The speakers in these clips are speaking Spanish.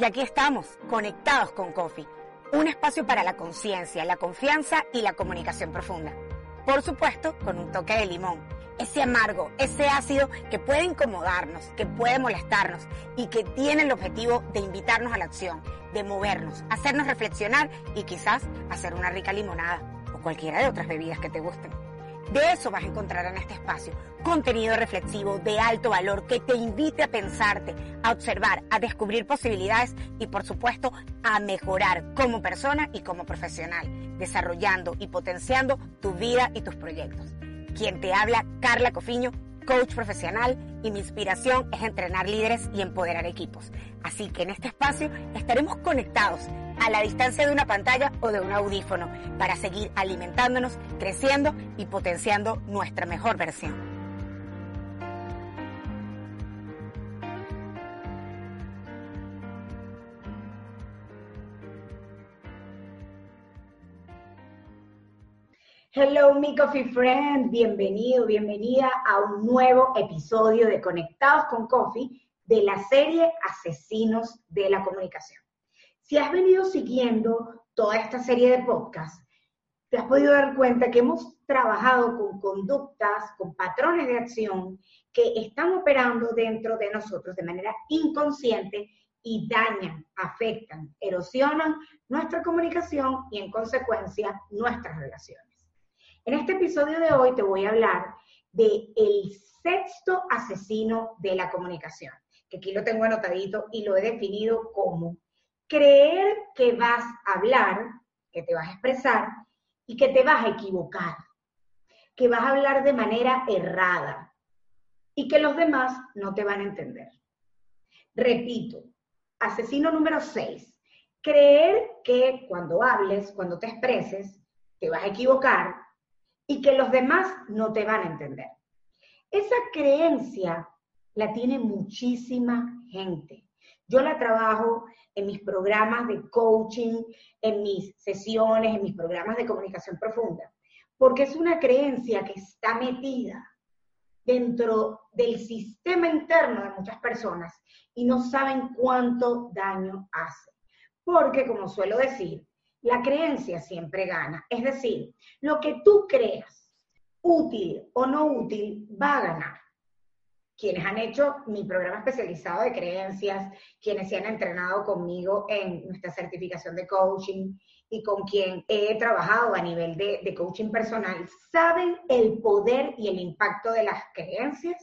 Y aquí estamos, conectados con Coffee, un espacio para la conciencia, la confianza y la comunicación profunda. Por supuesto, con un toque de limón. Ese amargo, ese ácido que puede incomodarnos, que puede molestarnos y que tiene el objetivo de invitarnos a la acción, de movernos, hacernos reflexionar y quizás hacer una rica limonada o cualquiera de otras bebidas que te gusten. De eso vas a encontrar en este espacio. Contenido reflexivo de alto valor que te invite a pensarte, a observar, a descubrir posibilidades y por supuesto a mejorar como persona y como profesional, desarrollando y potenciando tu vida y tus proyectos. Quien te habla, Carla Cofiño, coach profesional y mi inspiración es entrenar líderes y empoderar equipos. Así que en este espacio estaremos conectados a la distancia de una pantalla o de un audífono para seguir alimentándonos, creciendo y potenciando nuestra mejor versión. Hello, mi coffee friend. Bienvenido, bienvenida a un nuevo episodio de Conectados con Coffee de la serie Asesinos de la Comunicación. Si has venido siguiendo toda esta serie de podcasts, te has podido dar cuenta que hemos trabajado con conductas, con patrones de acción que están operando dentro de nosotros de manera inconsciente y dañan, afectan, erosionan nuestra comunicación y en consecuencia nuestras relaciones. En este episodio de hoy te voy a hablar de el sexto asesino de la comunicación, que aquí lo tengo anotadito y lo he definido como creer que vas a hablar, que te vas a expresar y que te vas a equivocar, que vas a hablar de manera errada y que los demás no te van a entender. Repito, asesino número 6, creer que cuando hables, cuando te expreses, te vas a equivocar y que los demás no te van a entender. Esa creencia la tiene muchísima gente. Yo la trabajo en mis programas de coaching, en mis sesiones, en mis programas de comunicación profunda, porque es una creencia que está metida dentro del sistema interno de muchas personas y no saben cuánto daño hace. Porque, como suelo decir, la creencia siempre gana. Es decir, lo que tú creas, útil o no útil, va a ganar. Quienes han hecho mi programa especializado de creencias, quienes se han entrenado conmigo en nuestra certificación de coaching y con quien he trabajado a nivel de, de coaching personal, saben el poder y el impacto de las creencias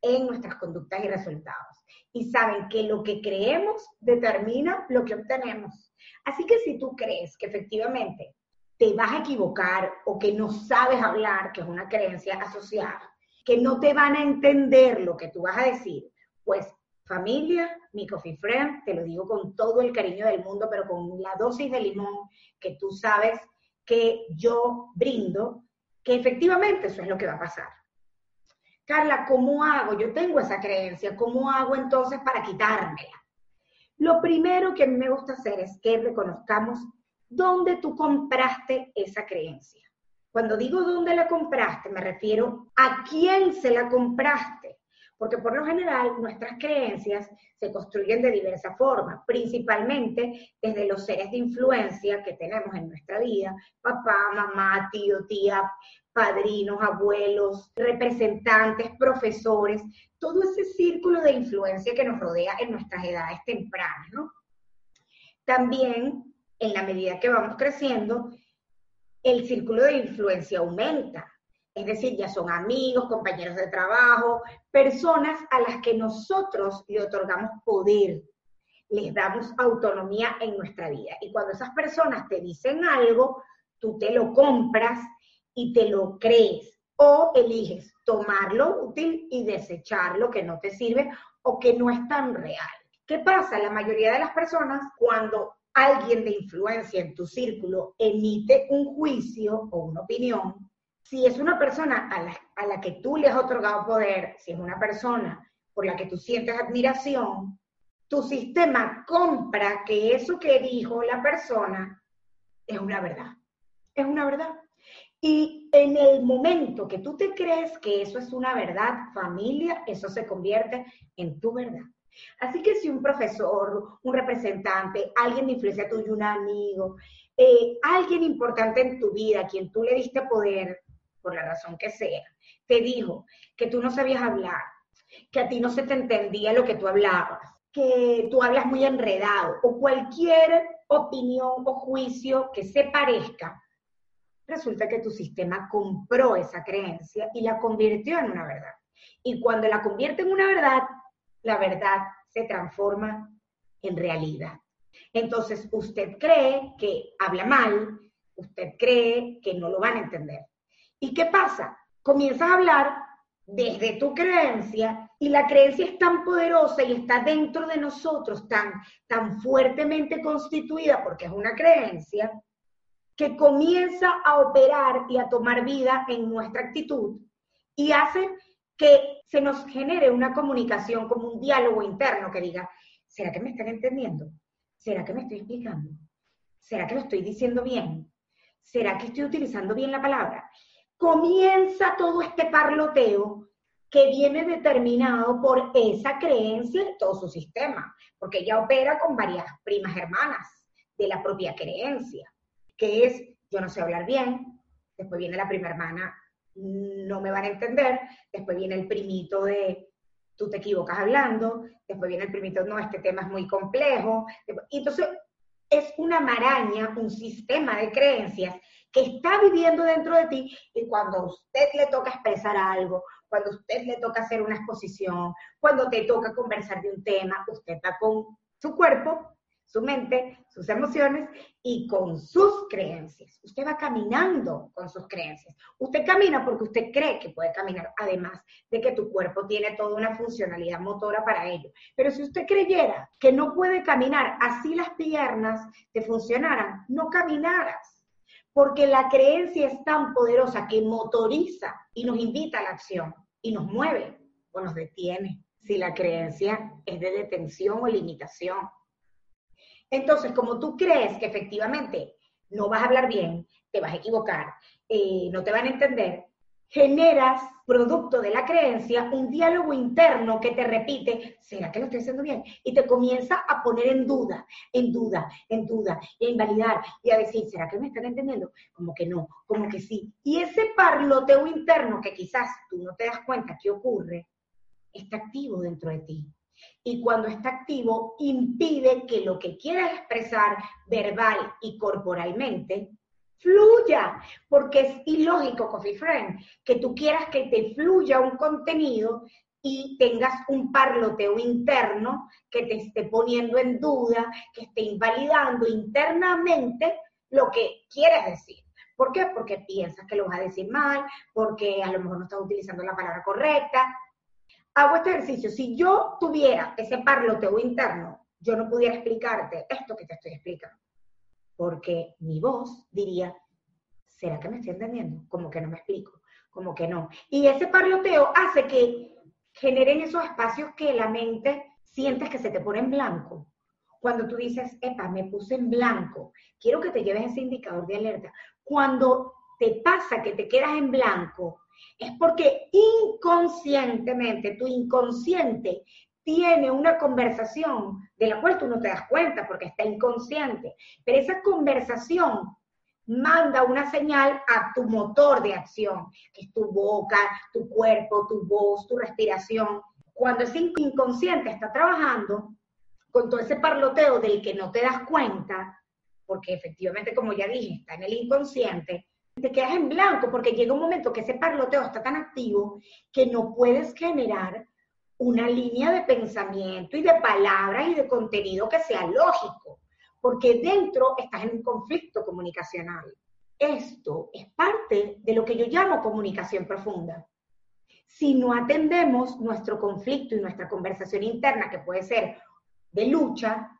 en nuestras conductas y resultados. Y saben que lo que creemos determina lo que obtenemos. Así que si tú crees que efectivamente te vas a equivocar o que no sabes hablar, que es una creencia asociada, que no te van a entender lo que tú vas a decir, pues familia, mi coffee friend, te lo digo con todo el cariño del mundo, pero con la dosis de limón que tú sabes que yo brindo, que efectivamente eso es lo que va a pasar. Carla, ¿cómo hago? Yo tengo esa creencia, ¿cómo hago entonces para quitármela? Lo primero que a mí me gusta hacer es que reconozcamos dónde tú compraste esa creencia. Cuando digo dónde la compraste, me refiero a quién se la compraste. Porque por lo general nuestras creencias se construyen de diversa forma, principalmente desde los seres de influencia que tenemos en nuestra vida, papá, mamá, tío, tía, padrinos, abuelos, representantes, profesores, todo ese círculo de influencia que nos rodea en nuestras edades tempranas, ¿no? También, en la medida que vamos creciendo, el círculo de influencia aumenta. Es decir, ya son amigos, compañeros de trabajo, personas a las que nosotros le otorgamos poder, les damos autonomía en nuestra vida. Y cuando esas personas te dicen algo, tú te lo compras y te lo crees o eliges tomar lo útil y desechar lo que no te sirve o que no es tan real. ¿Qué pasa? La mayoría de las personas, cuando alguien de influencia en tu círculo emite un juicio o una opinión, si es una persona a la, que tú le has otorgado poder, si es una persona por la que tú sientes admiración, tu sistema compra que eso que dijo la persona es una verdad. Es una verdad. Y en el momento que tú te crees que eso es una verdad, familia, eso se convierte en tu verdad. Así que si un profesor, un representante, alguien de influencia tuya, un amigo, eh, alguien importante en tu vida, a quien tú le diste poder, por la razón que sea, te dijo que tú no sabías hablar, que a ti no se te entendía lo que tú hablabas, que tú hablas muy enredado, o cualquier opinión o juicio que se parezca, resulta que tu sistema compró esa creencia y la convirtió en una verdad. Y cuando la convierte en una verdad, la verdad se transforma en realidad. Entonces, usted cree que habla mal, usted cree que no lo van a entender. ¿Y qué pasa? Comienzas a hablar desde tu creencia y la creencia es tan poderosa y está dentro de nosotros, tan, tan fuertemente constituida, porque es una creencia, que comienza a operar y a tomar vida en nuestra actitud y hace que se nos genere una comunicación como un diálogo interno que diga, ¿será que me están entendiendo? ¿Será que me estoy explicando? ¿Será que lo estoy diciendo bien? ¿Será que estoy utilizando bien la palabra? Comienza todo este parloteo que viene determinado por esa creencia en todo su sistema, porque ella opera con varias primas hermanas de la propia creencia que es yo no sé hablar bien, después viene la prima hermana, no me van a entender, después viene el primito de tú te equivocas hablando, después viene el primito, no, este tema es muy complejo. Entonces es una maraña, un sistema de creencias que está viviendo dentro de ti y cuando a usted le toca expresar algo, cuando a usted le toca hacer una exposición, cuando te toca conversar de un tema, usted está con su cuerpo su mente, sus emociones y con sus creencias. Usted va caminando con sus creencias. Usted camina porque usted cree que puede caminar, además de que tu cuerpo tiene toda una funcionalidad motora para ello. Pero si usted creyera que no puede caminar, así las piernas te funcionaran, no caminaras. Porque la creencia es tan poderosa que motoriza y nos invita a la acción y nos mueve o nos detiene. Si la creencia es de detención o limitación. Entonces, como tú crees que efectivamente no vas a hablar bien, te vas a equivocar, eh, no te van a entender, generas, producto de la creencia, un diálogo interno que te repite, ¿será que lo estoy haciendo bien? Y te comienza a poner en duda, en duda, en duda, y a invalidar, y a decir, ¿será que me están entendiendo? Como que no, como que sí. Y ese parloteo interno que quizás tú no te das cuenta que ocurre, está activo dentro de ti y cuando está activo impide que lo que quieras expresar verbal y corporalmente fluya, porque es ilógico, Coffee Friend, que tú quieras que te fluya un contenido y tengas un parloteo interno que te esté poniendo en duda, que esté invalidando internamente lo que quieres decir. ¿Por qué? Porque piensas que lo vas a decir mal, porque a lo mejor no estás utilizando la palabra correcta, hago este ejercicio. Si yo tuviera ese parloteo interno, yo no pudiera explicarte esto que te estoy explicando. Porque mi voz diría, ¿será que me estoy entendiendo? Como que no me explico, como que no. Y ese parloteo hace que generen esos espacios que la mente sientes que se te pone en blanco. Cuando tú dices, epa, me puse en blanco, quiero que te lleves ese indicador de alerta. Cuando te pasa que te quedas en blanco, es porque inconscientemente, tu inconsciente tiene una conversación de la cual tú no te das cuenta porque está inconsciente, pero esa conversación manda una señal a tu motor de acción, que es tu boca, tu cuerpo, tu voz, tu respiración. Cuando ese inconsciente está trabajando con todo ese parloteo del que no te das cuenta, porque efectivamente, como ya dije, está en el inconsciente, te quedas en blanco porque llega un momento que ese parloteo está tan activo que no puedes generar una línea de pensamiento y de palabras y de contenido que sea lógico, porque dentro estás en un conflicto comunicacional. esto es parte de lo que yo llamo comunicación profunda. Si no atendemos nuestro conflicto y nuestra conversación interna, que puede ser de lucha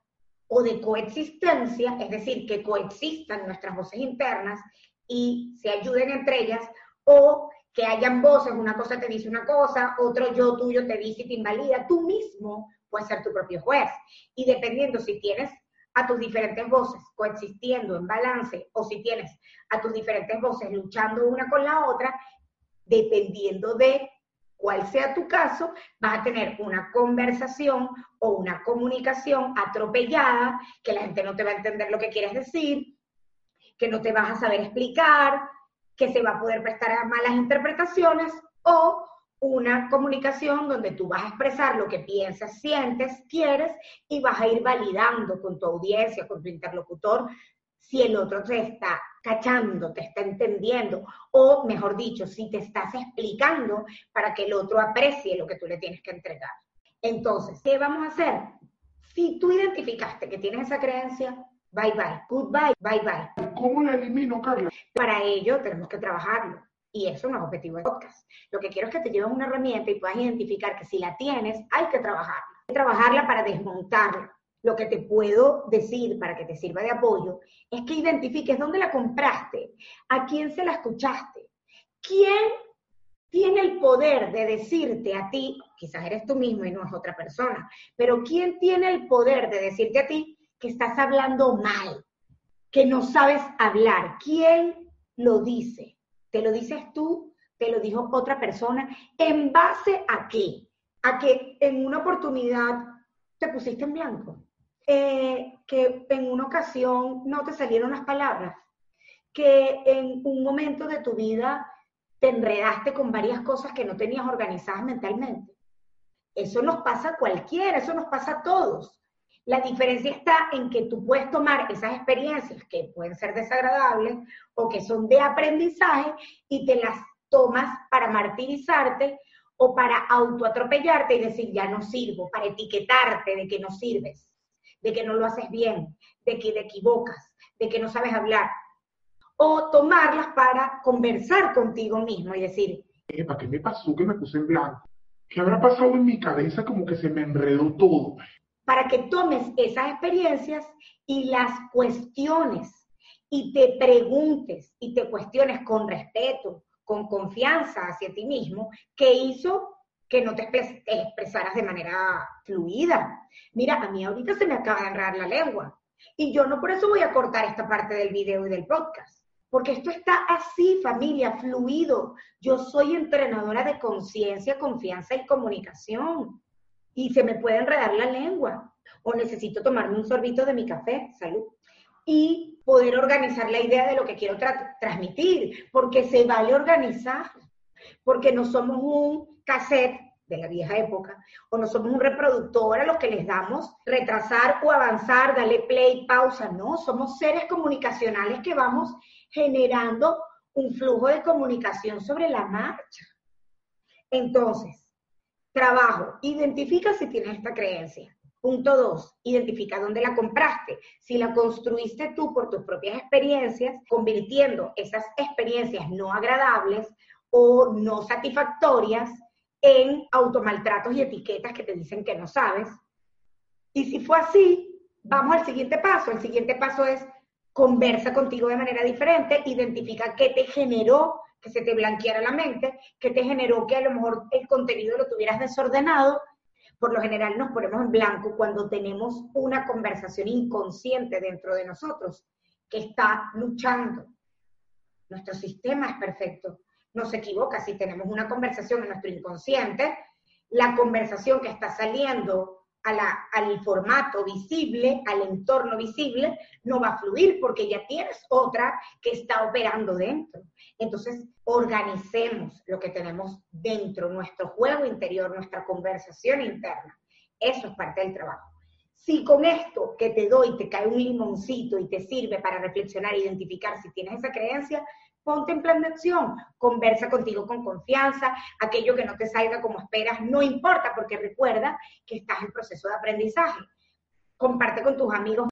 o de coexistencia, es decir, que coexistan nuestras voces internas y se ayuden entre ellas, o que hayan voces, una cosa te dice una cosa, otro yo tuyo te dice y te invalida, tú mismo puedes ser tu propio juez. Y dependiendo si tienes a tus diferentes voces coexistiendo en balance o si tienes a tus diferentes voces luchando una con la otra, dependiendo de cuál sea tu caso, vas a tener una conversación o una comunicación atropellada, que la gente no te va a entender lo que quieres decir, que no te vas a saber explicar, que se va a poder prestar a malas interpretaciones o una comunicación donde tú vas a expresar lo que piensas, sientes, quieres y vas a ir validando con tu audiencia, con tu interlocutor, si el otro te está cachando, te está entendiendo, o mejor dicho, si te estás explicando para que el otro aprecie lo que tú le tienes que entregar. Entonces, ¿qué vamos a hacer? Si tú identificaste que tienes esa creencia, bye bye, goodbye, bye bye. ¿Cómo la elimino, Carla? Para ello tenemos que trabajarlo. Y eso no es objetivo de podcast. Lo que quiero es que te lleves una herramienta y puedas identificar que si la tienes, hay que trabajarla. Hay que trabajarla para desmontarla. Lo que te puedo decir para que te sirva de apoyo es que identifiques dónde la compraste, a quién se la escuchaste, quién tiene el poder de decirte a ti, quizás eres tú mismo y no es otra persona, pero quién tiene el poder de decirte a ti que estás hablando mal, que no sabes hablar, quién lo dice. ¿Te lo dices tú? ¿Te lo dijo otra persona? ¿En base a qué? A que en una oportunidad te pusiste en blanco. Eh, que en una ocasión no te salieron las palabras. Que en un momento de tu vida te enredaste con varias cosas que no tenías organizadas mentalmente. Eso nos pasa a cualquiera, eso nos pasa a todos. La diferencia está en que tú puedes tomar esas experiencias que pueden ser desagradables o que son de aprendizaje y te las tomas para martirizarte o para autoatropellarte y decir ya no sirvo, para etiquetarte de que no sirves, de que no lo haces bien, de que te equivocas, de que no sabes hablar. O tomarlas para conversar contigo mismo y decir, ¿para qué me pasó que me puse en blanco? ¿Qué habrá pasado en mi cabeza como que se me enredó todo? Para que tomes esas experiencias y las cuestiones y te preguntes y te cuestiones con respeto, con confianza hacia ti mismo, qué hizo que no te expresaras de manera fluida. Mira, a mí ahorita se me acaba de enredar la lengua y yo no por eso voy a cortar esta parte del video y del podcast, porque esto está así, familia, fluido. Yo soy entrenadora de conciencia, confianza y comunicación y se me puede enredar la lengua o necesito tomarme un sorbito de mi café, salud, y poder organizar la idea de lo que quiero transmitir, porque se vale organizar, porque no somos un cassette de la vieja época, o no somos un reproductor a los que les damos retrasar o avanzar, darle play, pausa, no, somos seres comunicacionales que vamos generando un flujo de comunicación sobre la marcha. Entonces, Trabajo, identifica si tienes esta creencia. Punto dos, identifica dónde la compraste. Si la construiste tú por tus propias experiencias, convirtiendo esas experiencias no agradables o no satisfactorias en automaltratos y etiquetas que te dicen que no sabes. Y si fue así, vamos al siguiente paso. El siguiente paso es conversa contigo de manera diferente, identifica qué te generó que se te blanqueara la mente, que te generó que a lo mejor el contenido lo tuvieras desordenado. Por lo general nos ponemos en blanco cuando tenemos una conversación inconsciente dentro de nosotros que está luchando. Nuestro sistema es perfecto, no se equivoca si tenemos una conversación en nuestro inconsciente, la conversación que está saliendo al formato visible, al entorno visible, no va a fluir porque ya tienes otra que está operando dentro. Entonces, organicemos lo que tenemos dentro, nuestro juego interior, nuestra conversación interna. Eso es parte del trabajo. Si con esto que te doy te cae un limoncito y te sirve para reflexionar e identificar si tienes esa creencia, ponte en plan de acción, conversa contigo con confianza, aquello que no te salga como esperas, no importa, porque recuerda que estás en proceso de aprendizaje. Comparte con tus amigos.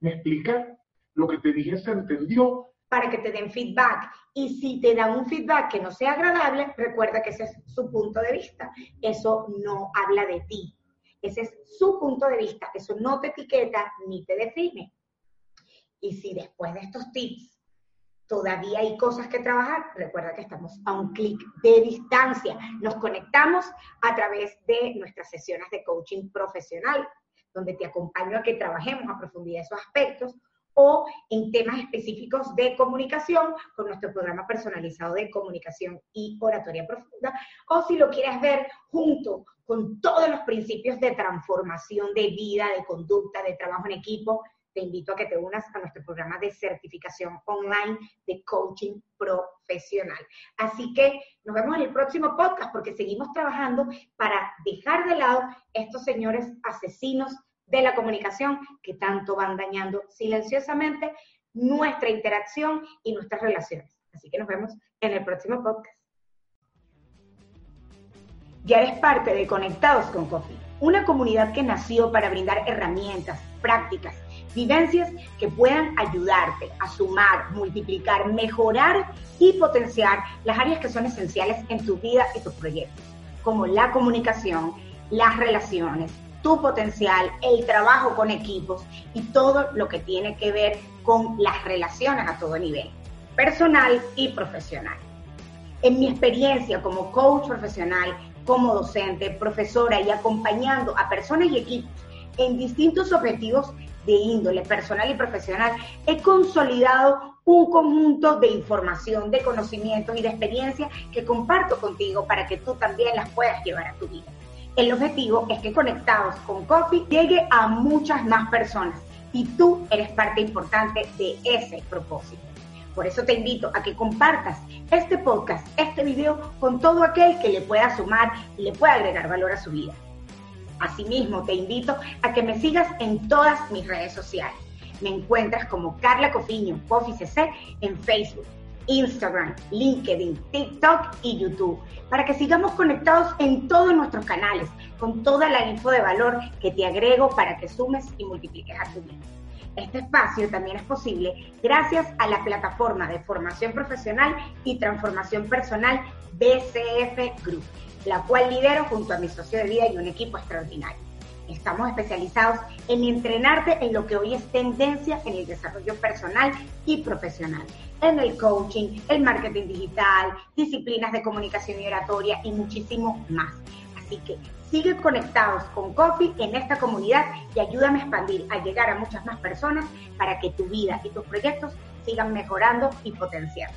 ¿Me explica? Lo que te dije se entendió. para que te den feedback. Y si te dan un feedback que no sea agradable, recuerda que ese es su punto de vista. Eso no habla de ti. Ese es su punto de vista. Eso no te etiqueta ni te define. Y si después de estos tips todavía hay cosas que trabajar, recuerda que estamos a un clic de distancia. Nos conectamos a través de nuestras sesiones de coaching profesional, donde te acompaño a que trabajemos a profundidad esos aspectos, o en temas específicos de comunicación con nuestro programa personalizado de comunicación y oratoria profunda, o si lo quieres ver junto con todos los principios de transformación de vida, de conducta, de trabajo en equipo, te invito a que te unas a nuestro programa de certificación online de coaching profesional. Así que nos vemos en el próximo podcast porque seguimos trabajando para dejar de lado estos señores asesinos de la comunicación que tanto van dañando silenciosamente nuestra interacción y nuestras relaciones. Así que nos vemos en el próximo podcast. Ya eres parte de Conectados con Coffee, una comunidad que nació para brindar herramientas, prácticas, vivencias que puedan ayudarte a sumar, multiplicar, mejorar y potenciar las áreas que son esenciales en tu vida y tus proyectos, como la comunicación, las relaciones, tu potencial, el trabajo con equipos y todo lo que tiene que ver con las relaciones a todo nivel, personal y profesional. En mi experiencia como coach profesional, como docente, profesora y acompañando a personas y equipos en distintos objetivos de índole personal y profesional, he consolidado un conjunto de información, de conocimientos y de experiencias que comparto contigo para que tú también las puedas llevar a tu vida. El objetivo es que Conectados con Coffee llegue a muchas más personas y tú eres parte importante de ese propósito. Por eso te invito a que compartas este podcast, este video con todo aquel que le pueda sumar y le pueda agregar valor a su vida. Asimismo, te invito a que me sigas en todas mis redes sociales. Me encuentras como Carla Cofiño, CC, en Facebook, Instagram, LinkedIn, TikTok y YouTube, para que sigamos conectados en todos nuestros canales, con toda la info de valor que te agrego para que sumes y multipliques a tu vida. Este espacio también es posible gracias a la plataforma de formación profesional y transformación personal BCF Group la cual lidero junto a mi socio de vida y un equipo extraordinario. Estamos especializados en entrenarte en lo que hoy es tendencia en el desarrollo personal y profesional, en el coaching, el marketing digital, disciplinas de comunicación y oratoria y muchísimo más. Así que sigue conectados con Coffee en esta comunidad y ayúdame a expandir, a llegar a muchas más personas para que tu vida y tus proyectos sigan mejorando y potenciando.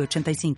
85